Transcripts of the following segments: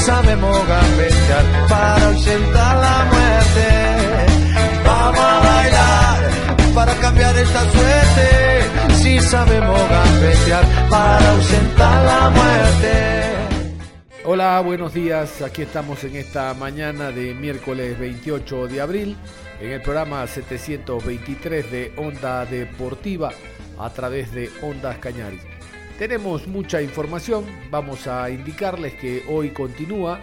Sabemos gambetear para ausentar la muerte. Vamos a bailar para cambiar esta suerte. Si sabemos gambetear para ausentar la muerte. Hola, buenos días. Aquí estamos en esta mañana de miércoles 28 de abril en el programa 723 de Onda Deportiva a través de Ondas Cañaris. Tenemos mucha información, vamos a indicarles que hoy continúa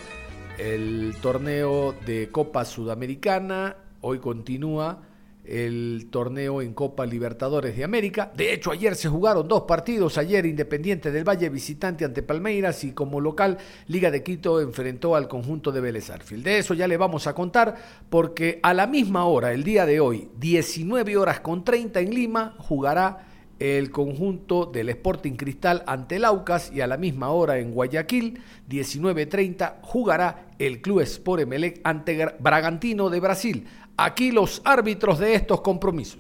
el torneo de Copa Sudamericana, hoy continúa el torneo en Copa Libertadores de América. De hecho, ayer se jugaron dos partidos. Ayer Independiente del Valle visitante ante Palmeiras y como local Liga de Quito enfrentó al conjunto de Vélez Arfield. De eso ya le vamos a contar porque a la misma hora, el día de hoy, 19 horas con 30 en Lima, jugará el conjunto del Sporting Cristal ante el Aucas y a la misma hora en Guayaquil, 19.30, jugará el Club Sport Emelec ante Bragantino de Brasil. Aquí los árbitros de estos compromisos.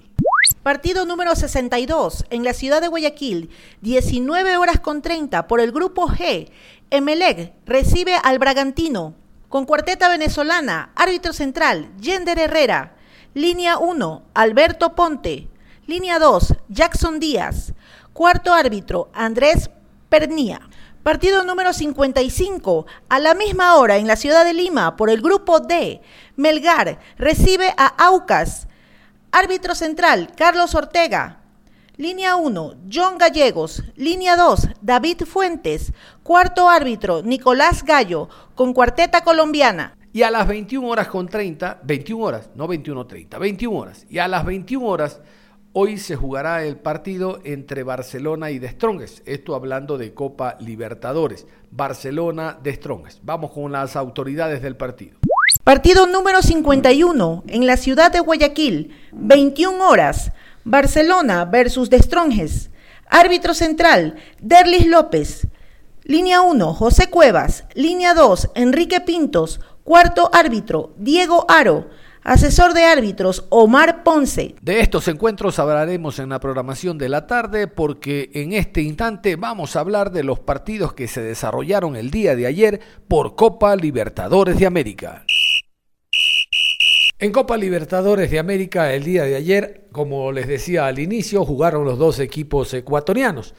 Partido número 62 en la ciudad de Guayaquil, 19 horas con 30 por el grupo G. Emelec recibe al Bragantino con cuarteta venezolana, árbitro central, Yender Herrera, línea 1, Alberto Ponte, Línea 2, Jackson Díaz. Cuarto árbitro, Andrés Pernía. Partido número 55, a la misma hora en la ciudad de Lima, por el grupo D. Melgar recibe a Aucas. Árbitro central, Carlos Ortega. Línea 1, John Gallegos. Línea 2, David Fuentes. Cuarto árbitro, Nicolás Gallo, con cuarteta colombiana. Y a las 21 horas con 30, 21 horas, no 21.30, 21 horas. Y a las 21 horas Hoy se jugará el partido entre Barcelona y De Strongest. Esto hablando de Copa Libertadores. Barcelona de Strongest. Vamos con las autoridades del partido. Partido número 51 en la ciudad de Guayaquil. 21 horas. Barcelona versus De Strongest. Árbitro central, Derlis López. Línea 1, José Cuevas. Línea 2, Enrique Pintos. Cuarto árbitro, Diego Aro. Asesor de árbitros, Omar Ponce. De estos encuentros hablaremos en la programación de la tarde porque en este instante vamos a hablar de los partidos que se desarrollaron el día de ayer por Copa Libertadores de América. En Copa Libertadores de América el día de ayer, como les decía al inicio, jugaron los dos equipos ecuatorianos.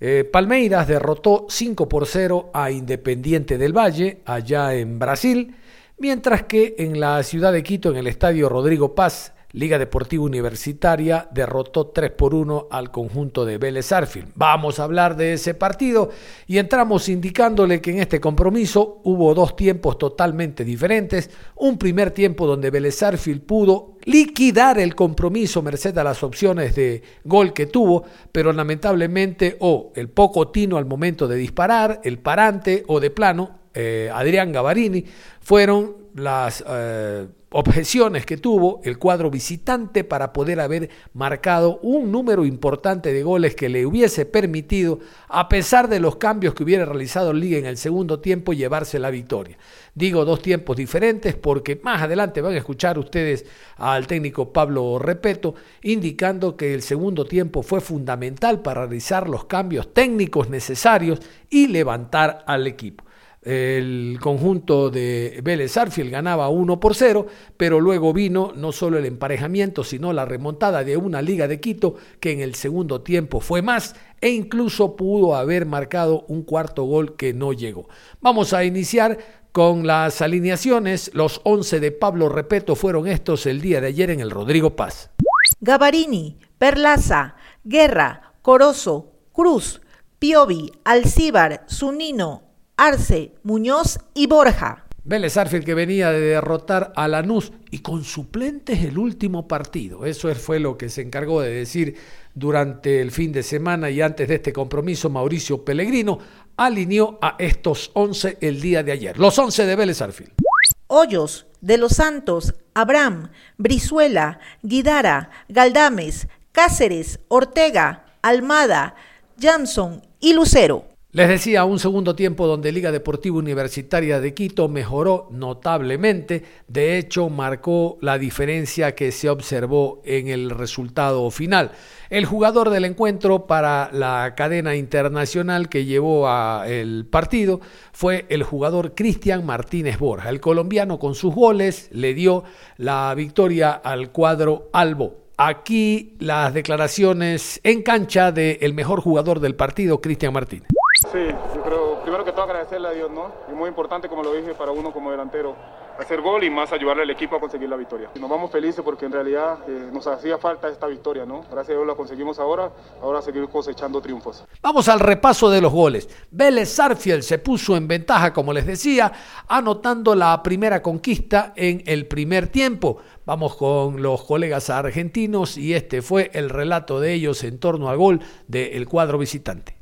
Eh, Palmeiras derrotó 5 por 0 a Independiente del Valle, allá en Brasil. Mientras que en la ciudad de Quito, en el estadio Rodrigo Paz, Liga Deportiva Universitaria derrotó 3 por 1 al conjunto de Vélez Arfield. Vamos a hablar de ese partido y entramos indicándole que en este compromiso hubo dos tiempos totalmente diferentes. Un primer tiempo donde Vélez Arfield pudo liquidar el compromiso merced a las opciones de gol que tuvo, pero lamentablemente o el poco tino al momento de disparar, el parante o de plano eh, Adrián Gavarini fueron las eh, objeciones que tuvo el cuadro visitante para poder haber marcado un número importante de goles que le hubiese permitido, a pesar de los cambios que hubiera realizado Liga en el segundo tiempo, llevarse la victoria. Digo dos tiempos diferentes porque más adelante van a escuchar ustedes al técnico Pablo Repeto indicando que el segundo tiempo fue fundamental para realizar los cambios técnicos necesarios y levantar al equipo el conjunto de Vélez Arfield ganaba 1 por 0, pero luego vino no solo el emparejamiento, sino la remontada de una Liga de Quito que en el segundo tiempo fue más e incluso pudo haber marcado un cuarto gol que no llegó. Vamos a iniciar con las alineaciones. Los 11 de Pablo Repeto fueron estos el día de ayer en el Rodrigo Paz. Gavarini, Perlaza, Guerra, Corozo, Cruz, Piovi, Alcíbar, Zunino, Arce, Muñoz y Borja. Vélez Arfield que venía de derrotar a Lanús y con suplentes el último partido. Eso fue lo que se encargó de decir durante el fin de semana y antes de este compromiso Mauricio Pellegrino alineó a estos 11 el día de ayer. Los 11 de Vélez Arfield. Hoyos, De los Santos, Abraham, Brizuela, Guidara, Galdames, Cáceres, Ortega, Almada, Jansson y Lucero. Les decía, un segundo tiempo donde Liga Deportiva Universitaria de Quito mejoró notablemente, de hecho marcó la diferencia que se observó en el resultado final. El jugador del encuentro para la cadena internacional que llevó a el partido fue el jugador Cristian Martínez Borja. El colombiano con sus goles le dio la victoria al cuadro Albo. Aquí las declaraciones en cancha del mejor jugador del partido, Cristian Martínez. Sí, yo creo, primero que todo agradecerle a Dios, ¿no? Y muy importante, como lo dije, para uno como delantero, hacer gol y más ayudarle al equipo a conseguir la victoria. Nos vamos felices porque en realidad eh, nos hacía falta esta victoria, ¿no? Gracias a Dios la conseguimos ahora, ahora seguir cosechando triunfos. Vamos al repaso de los goles. Vélez Sarfield se puso en ventaja, como les decía, anotando la primera conquista en el primer tiempo. Vamos con los colegas argentinos y este fue el relato de ellos en torno al gol del cuadro visitante.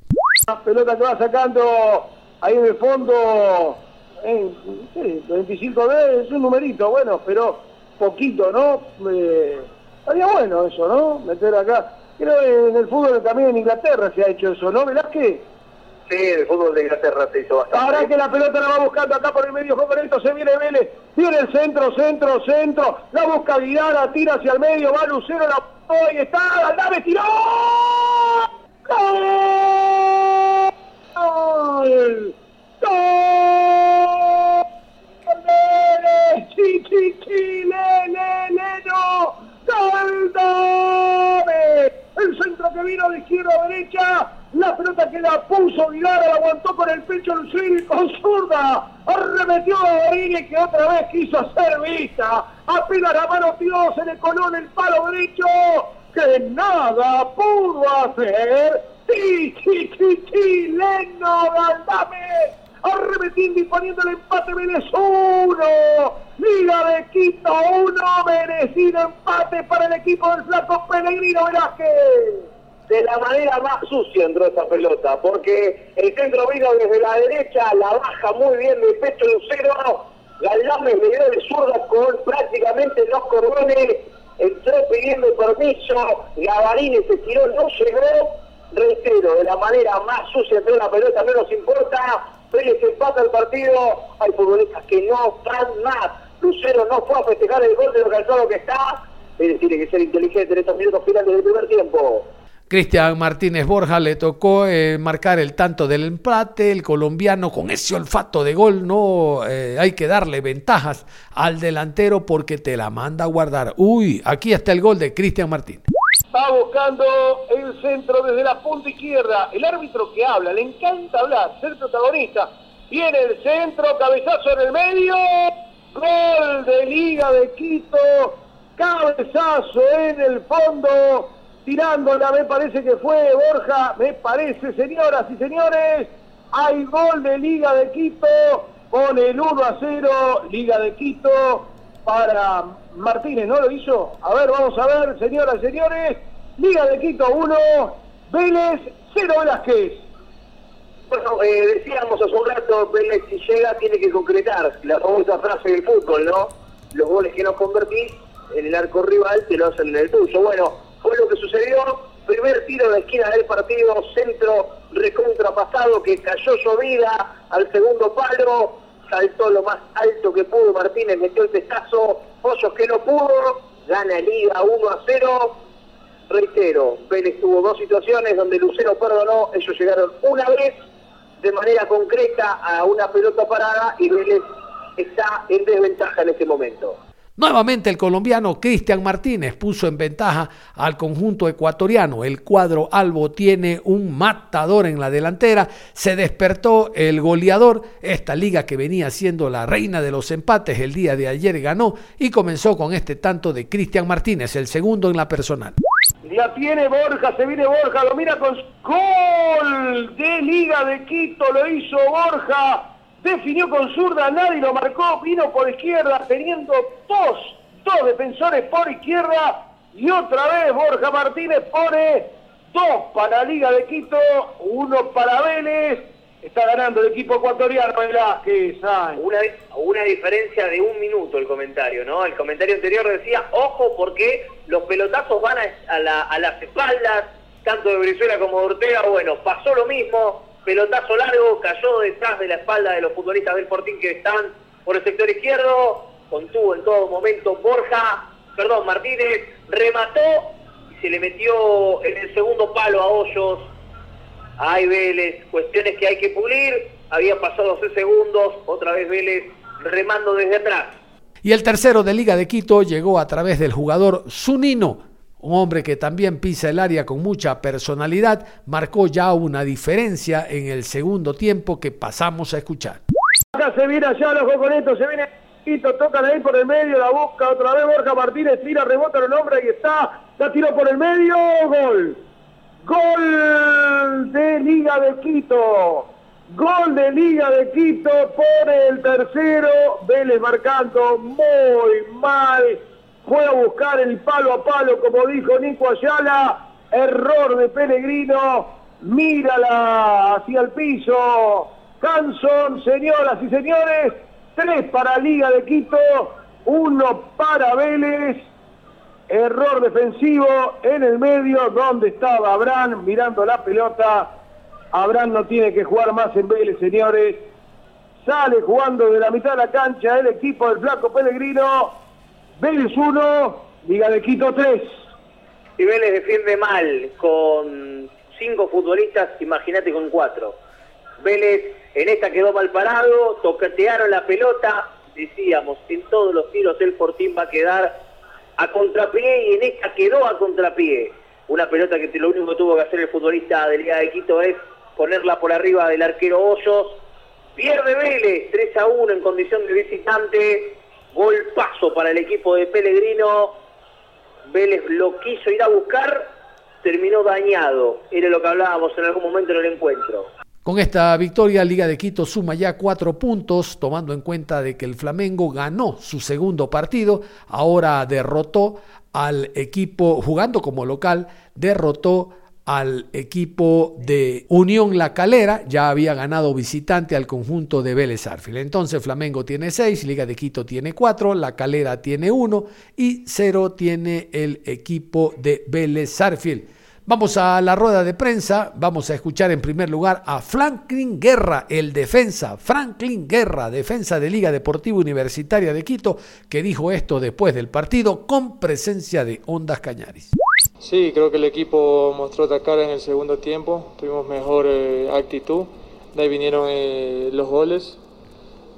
La pelota que va sacando ahí en el fondo, eh, sí, 25 d es un numerito, bueno, pero poquito, ¿no? Eh, estaría bueno eso, ¿no? Meter acá. Creo que en el fútbol también en Inglaterra se ha hecho eso, ¿no? Velázquez? Sí, el fútbol de Inglaterra se hizo bastante. Ahora que la pelota la va buscando acá por el medio esto se viene Vélez, viene el centro, centro, centro, la busca Guidara, tira hacia el medio, va Lucero, la ahí está, Aldave tiró. ¡Gol! ¡Gol! ¡Gol! ¡Sí, sí, sí! ¡Le, le, le, no! ¡Gol! ¡Dame! El centro que vino de izquierda a derecha, la pelota que la puso Vidal, la aguantó con el pecho y con zurda, arremetió a Rodríguez que otra vez quiso hacer vista, apenas la mano tiró, se le coló en el palo derecho, que nada pudo hacer. Sí, sí, sí, chileno, Galdame. Arremetiendo y poniendo el empate Vélez 1. Liga de Quito 1. Merecido empate para el equipo del flaco Pellegrino Velázquez de la manera más sucia entró esa pelota, porque el centro vino desde la derecha, la baja muy bien de pecho Lucero, Galdame le dio de zurda con prácticamente dos cordones entró pidiendo permiso, Gavarini se tiró, no llegó, reitero, de la manera más sucia de la pelota, no nos importa, Vélez empata el partido, hay futbolistas que no están más, Lucero no fue a festejar el gol de lo cansado que está, es decir, tiene que ser inteligente en estos minutos finales del primer tiempo. Cristian Martínez Borja le tocó eh, marcar el tanto del empate, el colombiano con ese olfato de gol, no eh, hay que darle ventajas al delantero porque te la manda a guardar. Uy, aquí está el gol de Cristian Martínez. Va buscando el centro desde la punta izquierda. El árbitro que habla, le encanta hablar, ser protagonista. Viene el centro, cabezazo en el medio. Gol de Liga de Quito. Cabezazo en el fondo tirándola, me parece que fue Borja, me parece, señoras y señores, hay gol de Liga de Quito con el 1 a 0, Liga de Quito para Martínez, ¿no lo hizo? A ver, vamos a ver, señoras y señores, Liga de Quito 1, Vélez 0 Velázquez. Bueno, eh, decíamos hace un rato, Vélez si llega tiene que concretar la famosa frase del fútbol, ¿no? Los goles que no convertís en el arco rival te lo hacen en el tuyo. Bueno, fue lo que sucedió. Primer tiro de esquina del partido, centro recontrapasado que cayó llovida al segundo palo, saltó lo más alto que pudo Martínez, metió el testazo, Pollos que no pudo, gana Liga 1 a 0. Reitero, Vélez tuvo dos situaciones donde Lucero perdonó, ellos llegaron una vez de manera concreta a una pelota parada y Vélez está en desventaja en este momento. Nuevamente el colombiano Cristian Martínez puso en ventaja al conjunto ecuatoriano. El cuadro albo tiene un matador en la delantera. Se despertó el goleador. Esta liga que venía siendo la reina de los empates el día de ayer ganó y comenzó con este tanto de Cristian Martínez, el segundo en la personal. Ya tiene Borja, se viene Borja, lo mira con gol de Liga de Quito, lo hizo Borja definió con zurda, nadie lo marcó, vino por izquierda, teniendo dos, dos defensores por izquierda, y otra vez Borja Martínez pone dos para Liga de Quito, uno para Vélez, está ganando el equipo ecuatoriano Velázquez. Una, una diferencia de un minuto el comentario, ¿no? El comentario anterior decía, ojo porque los pelotazos van a, a las espaldas, tanto de Brizuela como de Ortega, bueno, pasó lo mismo, pelotazo largo, cayó detrás de la espalda de los futbolistas del Fortín que están por el sector izquierdo, contuvo en todo momento Borja, perdón, Martínez, remató y se le metió en el segundo palo a Hoyos. Hay Vélez, cuestiones que hay que pulir, había pasado 12 segundos, otra vez Vélez remando desde atrás. Y el tercero de Liga de Quito llegó a través del jugador Zunino, un hombre que también pisa el área con mucha personalidad, marcó ya una diferencia en el segundo tiempo que pasamos a escuchar. Acá se viene allá los coconetos, se viene Quito, tocan ahí por el medio, la busca otra vez Borja Martínez, tira, rebota el hombre, y está, la tiró por el medio, gol. Gol de Liga de Quito. Gol de Liga de Quito por el tercero. Vélez marcando muy mal fue a buscar el palo a palo, como dijo Nico Ayala, error de Pellegrino, mírala hacia el piso, Hanson, señoras y señores, tres para Liga de Quito, uno para Vélez, error defensivo en el medio, donde estaba Abraham mirando la pelota, Abraham no tiene que jugar más en Vélez, señores, sale jugando de la mitad de la cancha el equipo del Flaco Pellegrino, Vélez 1, Liga de Quito 3. Si Vélez defiende mal con cinco futbolistas, imagínate con cuatro. Vélez en esta quedó mal parado, toquetearon la pelota, decíamos, en todos los tiros el Fortín va a quedar a contrapié y en esta quedó a contrapié. Una pelota que lo único que tuvo que hacer el futbolista de Liga de Quito es ponerla por arriba del arquero Hoyos. Pierde Vélez 3 a 1 en condición de visitante paso para el equipo de Pellegrino. Vélez lo quiso ir a buscar, terminó dañado. Era lo que hablábamos en algún momento en el encuentro. Con esta victoria, Liga de Quito suma ya cuatro puntos, tomando en cuenta de que el Flamengo ganó su segundo partido, ahora derrotó al equipo, jugando como local, derrotó al equipo de Unión La Calera, ya había ganado visitante al conjunto de Vélez Arfield. Entonces Flamengo tiene 6, Liga de Quito tiene 4, La Calera tiene 1 y 0 tiene el equipo de Vélez Arfield. Vamos a la rueda de prensa, vamos a escuchar en primer lugar a Franklin Guerra, el defensa, Franklin Guerra, defensa de Liga Deportiva Universitaria de Quito, que dijo esto después del partido con presencia de Ondas Cañaris. Sí, creo que el equipo mostró atacar en el segundo tiempo, tuvimos mejor eh, actitud, de ahí vinieron eh, los goles.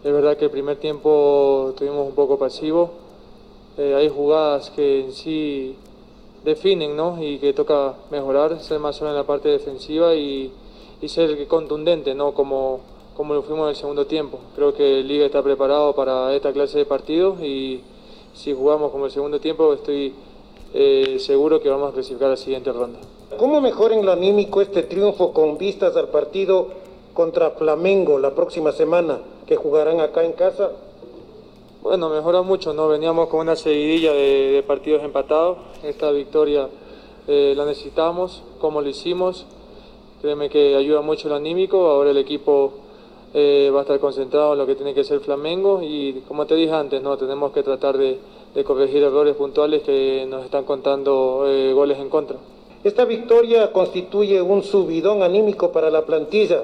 Es verdad que el primer tiempo tuvimos un poco pasivo, eh, hay jugadas que en sí definen ¿no? y que toca mejorar, ser más solo en la parte defensiva y, y ser contundente, ¿no? como, como lo fuimos en el segundo tiempo. Creo que Liga está preparado para esta clase de partidos y si jugamos como el segundo tiempo estoy eh, seguro que vamos a clasificar a la siguiente ronda. ¿Cómo mejor en lo anímico este triunfo con vistas al partido contra Flamengo la próxima semana que jugarán acá en casa? Bueno, mejora mucho, ¿no? Veníamos con una seguidilla de, partidos empatados. Esta victoria eh, la necesitamos, como lo hicimos. Créeme que ayuda mucho el anímico. Ahora el equipo eh, va a estar concentrado en lo que tiene que ser Flamengo y como te dije antes, no tenemos que tratar de, de corregir errores puntuales que nos están contando eh, goles en contra. Esta victoria constituye un subidón anímico para la plantilla.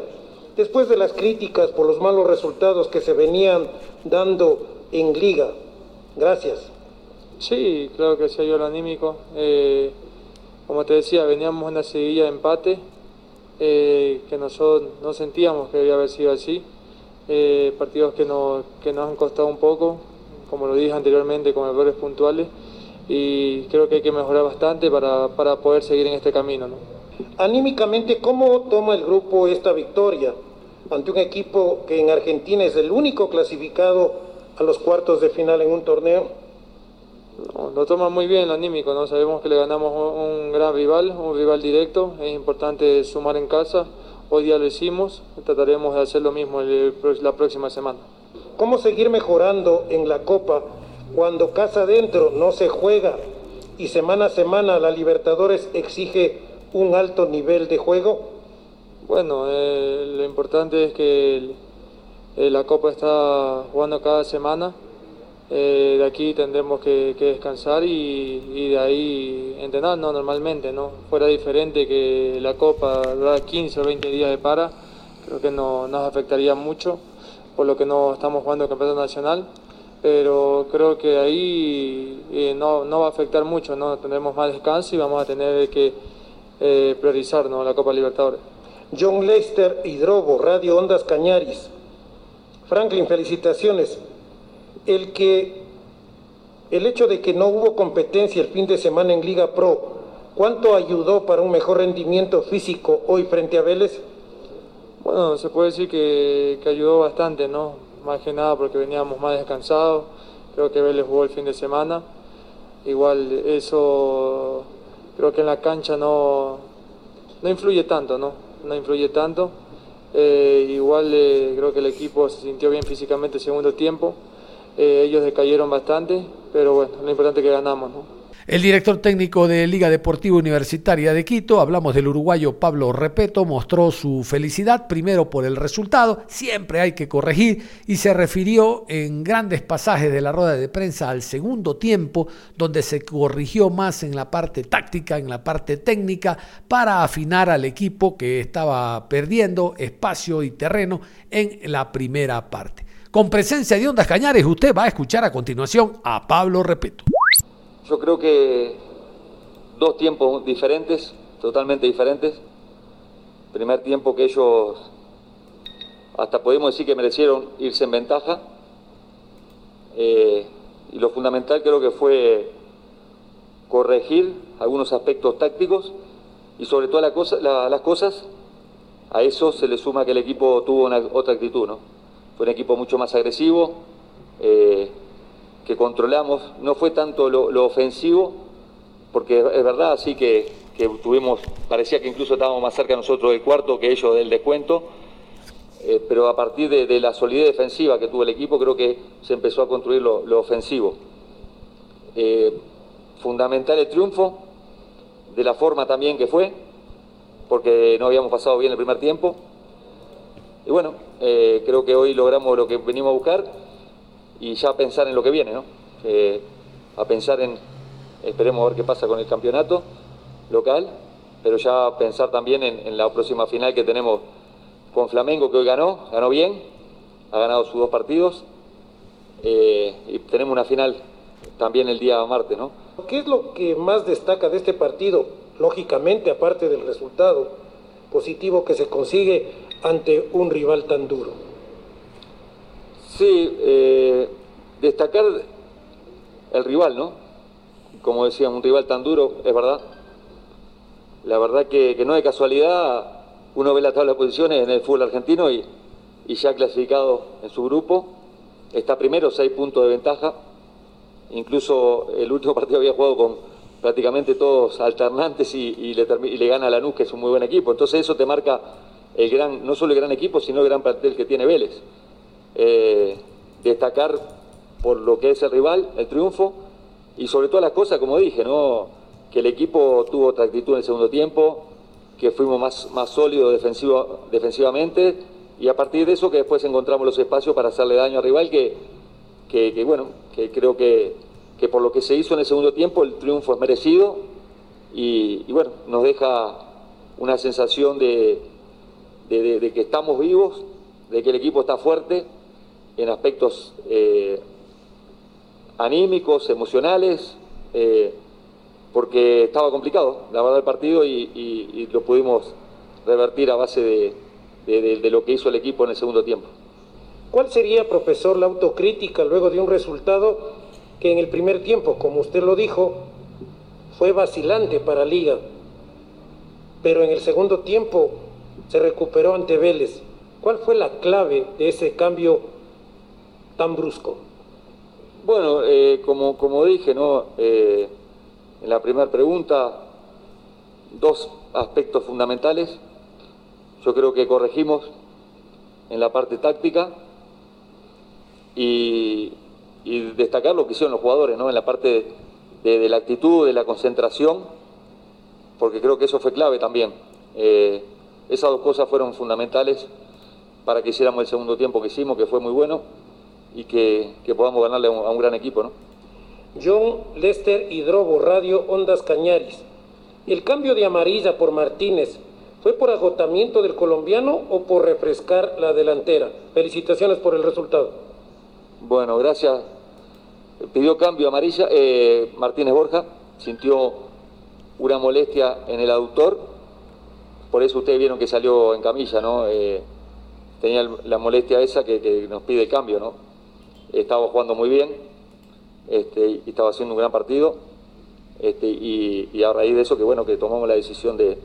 Después de las críticas por los malos resultados que se venían dando en liga. Gracias. Sí, claro que sí ayuda al anímico. Eh, como te decía, veníamos en una seguilla de empate eh, que nosotros no sentíamos que debía haber sido así. partidos que, que nos han costado un poco, como lo dije anteriormente, con errores puntuales y creo que hay que mejorar bastante para, para poder seguir en este camino. ¿no? Anímicamente, ¿cómo toma el grupo esta victoria ante un equipo que en Argentina es el único clasificado a los cuartos de final en un torneo? lo toma muy bien el anímico, ¿no? sabemos que le ganamos un gran rival, un rival directo, es importante sumar en casa, hoy día lo hicimos, trataremos de hacer lo mismo la próxima semana. ¿Cómo seguir mejorando en la Copa cuando casa adentro no se juega y semana a semana la Libertadores exige un alto nivel de juego? Bueno, eh, lo importante es que eh, la Copa está jugando cada semana. Eh, de aquí tendremos que, descansar y, de ahí entrenar ¿no? normalmente. ¿no? Fuera diferente que la Copa da 15 o 20 días de para, creo que no, nos afectaría mucho, por lo que no estamos jugando el Campeonato Nacional. Pero creo que ahí no, no, va a afectar mucho, ¿no? tendremos más descanso y vamos a tener que priorizar ¿no? la Copa Libertadores. John Lester Hidrobo, Radio Ondas Cañaris. Franklin, felicitaciones. El que el hecho de que no hubo competencia el fin de semana en Liga Pro, ¿cuánto ayudó para un mejor rendimiento físico hoy frente a Vélez? Bueno, se puede decir que, que ayudó bastante, ¿no? Más que nada porque veníamos más descansados. Creo que Vélez jugó el fin de semana. Igual eso creo que en la cancha no, no influye tanto, ¿no? no influye tanto. Eh, igual eh, creo que el equipo se sintió bien físicamente el segundo tiempo. Eh, ellos decayeron bastante, pero bueno, lo importante es que ganamos. ¿no? El director técnico de Liga Deportiva Universitaria de Quito, hablamos del uruguayo Pablo Repeto, mostró su felicidad primero por el resultado, siempre hay que corregir, y se refirió en grandes pasajes de la rueda de prensa al segundo tiempo, donde se corrigió más en la parte táctica, en la parte técnica, para afinar al equipo que estaba perdiendo espacio y terreno en la primera parte. Con presencia de Ondas Cañares, usted va a escuchar a continuación a Pablo Repeto. Yo creo que dos tiempos diferentes, totalmente diferentes. Primer tiempo que ellos hasta podemos decir que merecieron irse en ventaja. Eh, y lo fundamental creo que fue corregir algunos aspectos tácticos y sobre todo las cosas, a eso se le suma que el equipo tuvo otra actitud, ¿no? Fue un equipo mucho más agresivo, eh, que controlamos, no fue tanto lo, ofensivo, porque es verdad, así que, tuvimos, parecía que incluso estábamos más cerca nosotros del cuarto que ellos del descuento, eh, pero a partir de, la solidez defensiva que tuvo el equipo, creo que se empezó a construir lo, ofensivo. Eh, fundamental el triunfo, de la forma también que fue, porque no habíamos pasado bien el primer tiempo. Y bueno, eh, creo que hoy logramos lo que venimos a buscar y ya pensar en lo que viene, ¿no? a pensar en, esperemos a ver qué pasa con el campeonato local, pero ya pensar también en, la próxima final que tenemos con Flamengo, que hoy ganó, ganó bien, ha ganado sus dos partidos, eh, y tenemos una final también el día martes, ¿no? ¿Qué es lo que más destaca de este partido? Lógicamente, aparte del resultado positivo que se consigue ante un rival tan duro. Sí, eh, destacar el rival, ¿no? Como decía, un rival tan duro, es verdad. La verdad que, no de casualidad uno ve la tabla de posiciones en el fútbol argentino y, ya clasificado en su grupo. Está primero, seis puntos de ventaja. Incluso el último partido había jugado con prácticamente todos alternantes y, le, y le, gana a Lanús, que es un muy buen equipo. Entonces eso te marca el gran, no solo el gran equipo, sino el gran plantel que tiene Vélez. Eh, destacar por lo que es el rival, el triunfo, y sobre todas las cosas, como dije, ¿no? que el equipo tuvo otra actitud en el segundo tiempo, que fuimos más, más sólidos defensivo, defensivamente, y a partir de eso que después encontramos los espacios para hacerle daño al rival, que, que, bueno, que creo que, que, por lo que se hizo en el segundo tiempo el triunfo es merecido, y, bueno, nos deja una sensación de, de que estamos vivos, de que el equipo está fuerte, en aspectos eh, anímicos, emocionales, eh, porque estaba complicado, la verdad, el partido y, lo pudimos revertir a base de, de, lo que hizo el equipo en el segundo tiempo. ¿Cuál sería, profesor, la autocrítica luego de un resultado que en el primer tiempo, como usted lo dijo, fue vacilante para Liga, pero en el segundo tiempo se recuperó ante Vélez? ¿Cuál fue la clave de ese cambio tan brusco? Bueno, eh, como, como dije ¿no? Eh, en la primera pregunta, dos aspectos fundamentales. Yo creo que corregimos en la parte táctica y, destacar lo que hicieron los jugadores, ¿no? En la parte de, la actitud, de la concentración, porque creo que eso fue clave también. Eh, esas dos cosas fueron fundamentales para que hiciéramos el segundo tiempo que hicimos, que fue muy bueno, y que, podamos ganarle a un, gran equipo, ¿no? John Lester Hidrobo, Radio Ondas Cañaris. El cambio de amarilla por Martínez, ¿fue por agotamiento del colombiano o por refrescar la delantera? Felicitaciones por el resultado. Bueno, gracias. Pidió cambio amarilla eh, Martínez Borja, sintió una molestia en el aductor, por eso ustedes vieron que salió en camilla, ¿no? Eh, tenía la molestia esa que, nos pide el cambio, ¿no? Estaba jugando muy bien este, y estaba haciendo un gran partido este, y, a raíz de eso que bueno que tomamos la decisión de,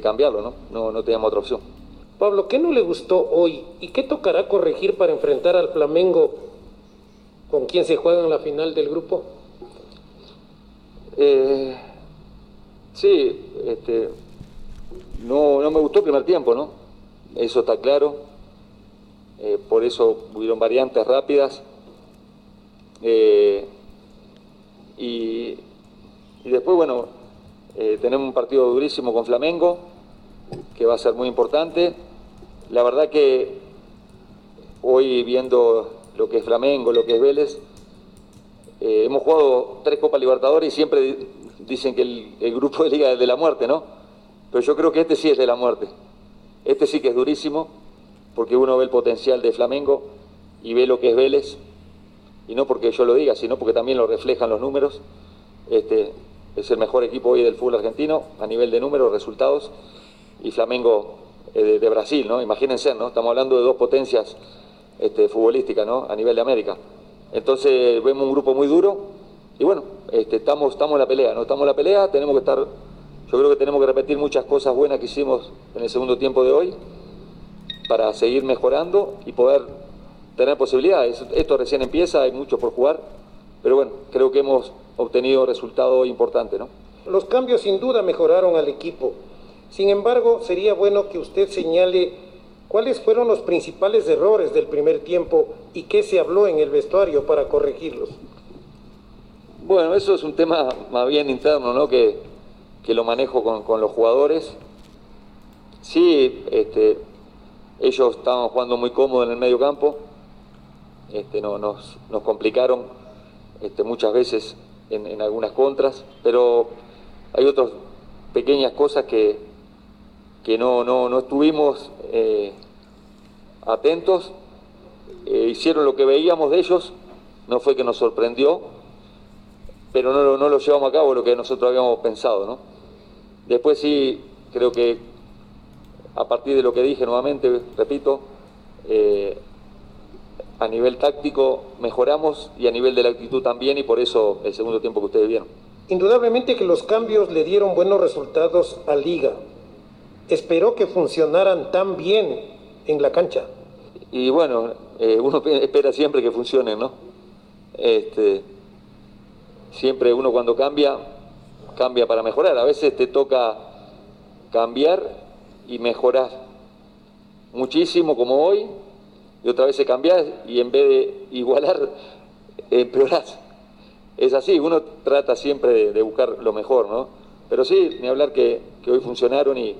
cambiarlo, ¿no? ¿no? No teníamos otra opción. Pablo, ¿qué no le gustó hoy y qué tocará corregir para enfrentar al Flamengo con quien se juega en la final del grupo? Eh, sí, este, no, no me gustó el primer tiempo, ¿no? Eso está claro. Eh, por eso hubieron variantes rápidas. Eh, y, después, bueno, tenemos un partido durísimo con Flamengo, que va a ser muy importante. La verdad que hoy viendo lo que es Flamengo, lo que es Vélez. Eh, hemos jugado tres Copas Libertadores y siempre dicen que el, grupo de liga es de la muerte, ¿no? Pero yo creo que este sí es de la muerte. Este sí que es durísimo, porque uno ve el potencial de Flamengo y ve lo que es Vélez, y no porque yo lo diga, sino porque también lo reflejan los números. Este, es el mejor equipo hoy del fútbol argentino a nivel de números, resultados, y Flamengo eh, de, Brasil, ¿no? Imagínense, ¿no? Estamos hablando de dos potencias este, futbolística ¿no? a nivel de América. Entonces vemos un grupo muy duro y bueno, este, estamos, estamos en la pelea, ¿no? Estamos en la pelea, tenemos que estar, yo creo que tenemos que repetir muchas cosas buenas que hicimos en el segundo tiempo de hoy para seguir mejorando y poder tener posibilidades. Esto recién empieza, hay mucho por jugar, pero bueno, creo que hemos obtenido resultados importantes, ¿no? Los cambios sin duda mejoraron al equipo. Sin embargo, sería bueno que usted señale ¿Cuáles fueron los principales errores del primer tiempo y qué se habló en el vestuario para corregirlos? Bueno, eso es un tema más bien interno, ¿no? Que, lo manejo con, los jugadores. Sí, este, ellos estaban jugando muy cómodos en el medio campo. Este, no, nos, complicaron este, muchas veces en, algunas contras, pero hay otras pequeñas cosas que, que no, no, no estuvimos eh, atentos, eh, hicieron lo que veíamos de ellos, no fue que nos sorprendió, pero no, no lo llevamos a cabo lo que nosotros habíamos pensado. ¿no? Después sí, creo que a partir de lo que dije nuevamente, repito, eh, a nivel táctico mejoramos y a nivel de la actitud también y por eso el segundo tiempo que ustedes vieron. Indudablemente que los cambios le dieron buenos resultados a Liga. Esperó que funcionaran tan bien en la cancha. Y bueno, eh, uno espera siempre que funcione, ¿no? Este, siempre uno cuando cambia, cambia para mejorar. A veces te toca cambiar y mejorar muchísimo como hoy, y otra vez se cambias y en vez de igualar, empeorás. Es así, uno trata siempre de, buscar lo mejor, ¿no? Pero sí, ni hablar que, hoy funcionaron y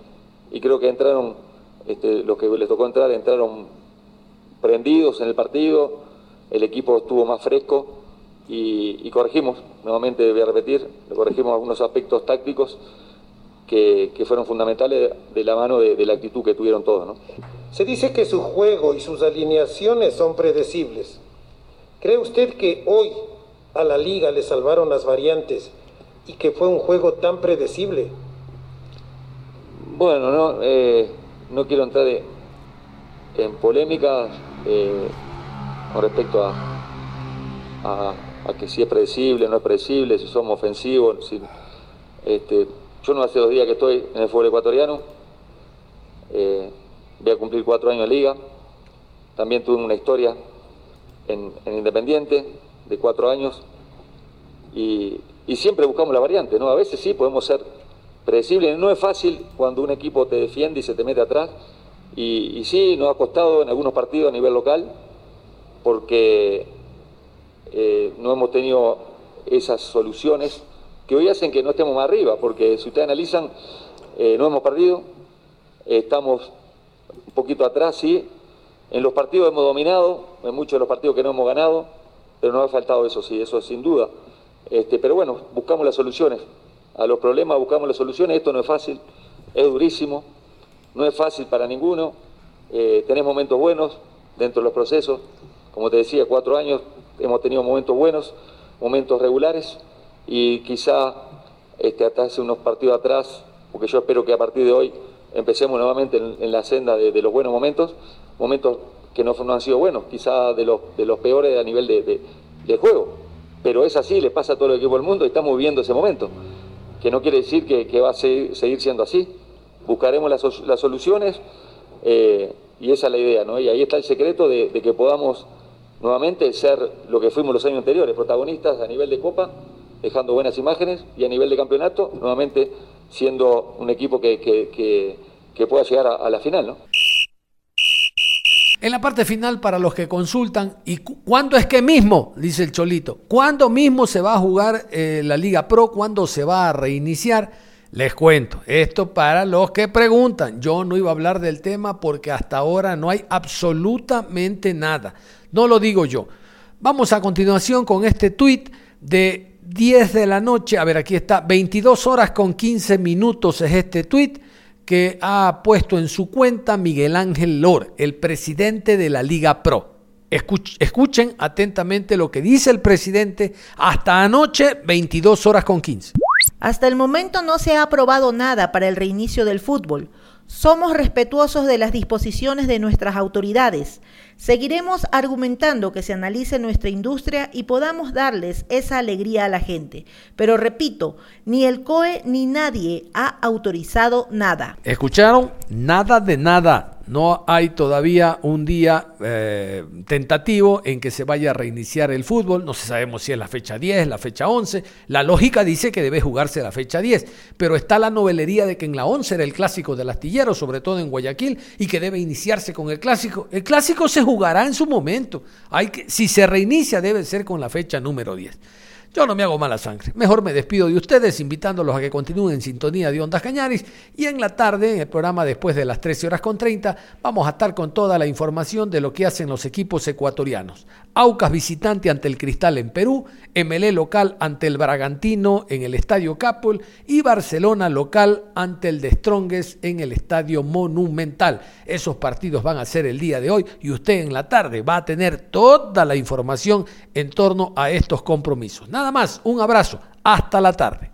creo que entraron este, los que les tocó entrar entraron prendidos en el partido, el equipo estuvo más fresco y, corregimos, nuevamente voy a repetir, corregimos algunos aspectos tácticos que, fueron fundamentales de la mano de, la actitud que tuvieron todos. ¿no? Se dice que su juego y sus alineaciones son predecibles. ¿Cree usted que hoy a la liga le salvaron las variantes y que fue un juego tan predecible? Bueno, no, eh, no quiero entrar en polémica eh, con respecto a, a, que si es predecible, no es predecible, si somos ofensivos. este, yo no hace dos días que estoy en el fútbol ecuatoriano, eh, voy a cumplir cuatro años de liga, también tuve una historia en, Independiente de cuatro años y, siempre buscamos la variante, ¿no? A veces sí podemos ser predecible. No es fácil cuando un equipo te defiende y se te mete atrás, Y, sí, nos ha costado en algunos partidos a nivel local porque eh, no hemos tenido esas soluciones que hoy hacen que no estemos más arriba, porque si ustedes analizan, eh, no hemos perdido, estamos un poquito atrás, sí, en los partidos hemos dominado, en muchos de los partidos que no hemos ganado, pero nos ha faltado eso, sí, eso sin duda. Este, pero bueno, buscamos las soluciones. A los problemas buscamos las soluciones, esto no es fácil, es durísimo, no es fácil para ninguno, eh, tenemos momentos buenos dentro de los procesos, como te decía, cuatro años hemos tenido momentos buenos, momentos regulares y quizá este, hasta hace unos partidos atrás, porque yo espero que a partir de hoy empecemos nuevamente en, la senda de, los buenos momentos, momentos que no, han sido buenos, quizá de los, de los peores a nivel de, juego, pero es así, le pasa a todo el equipo del mundo y estamos viviendo ese momento, que no quiere decir que, va a seguir, siendo así, buscaremos las, soluciones eh, y esa es la idea, ¿no? Y ahí está el secreto de que podamos nuevamente ser lo que fuimos los años anteriores, protagonistas a nivel de Copa, dejando buenas imágenes y a nivel de campeonato, nuevamente siendo un equipo que, que, pueda llegar a, la final. ¿no? En la parte final, para los que consultan, ¿y cuándo es que mismo? Dice el Cholito. ¿Cuándo mismo se va a jugar eh, la Liga Pro? ¿Cuándo se va a reiniciar? Les cuento, esto para los que preguntan. Yo no iba a hablar del tema porque hasta ahora no hay absolutamente nada. No lo digo yo. Vamos a continuación con este tuit de 10 de la noche. A ver, aquí está, 22 horas con 15 minutos es este tuit que ha puesto en su cuenta Miguel Ángel Lor, el presidente de la Liga Pro. Escuchen atentamente lo que dice el presidente hasta anoche, 22 horas con 15. Hasta el momento no se ha aprobado nada para el reinicio del fútbol. Somos respetuosos de las disposiciones de nuestras autoridades. Seguiremos argumentando que se analice nuestra industria y podamos darles esa alegría a la gente. Pero repito, ni el COE ni nadie ha autorizado nada. ¿Escucharon? Nada de nada. No hay todavía un día eh, tentativo en que se vaya a reiniciar el fútbol. No sabemos si es la fecha 10, la fecha 11. La lógica dice que debe jugarse la fecha 10, pero está la novelería de que en la 11 era el clásico del astillero, sobre todo en Guayaquil, y que debe iniciarse con el clásico. El clásico se jugará en su momento. Hay que, si se reinicia debe ser con la fecha número 10. Yo no me hago mala sangre. Mejor me despido de ustedes invitándolos a que continúen en sintonía de Ondas Cañaris y en la tarde, en el programa después de las 13 horas con 30, vamos a estar con toda la información de lo que hacen los equipos ecuatorianos. Aucas visitante ante el Cristal en Perú, MLE local ante el Bragantino en el Estadio Capul y Barcelona local ante el de Stronges en el Estadio Monumental. Esos partidos van a ser el día de hoy y usted en la tarde va a tener toda la información en torno a estos compromisos. Nada más, un abrazo, hasta la tarde.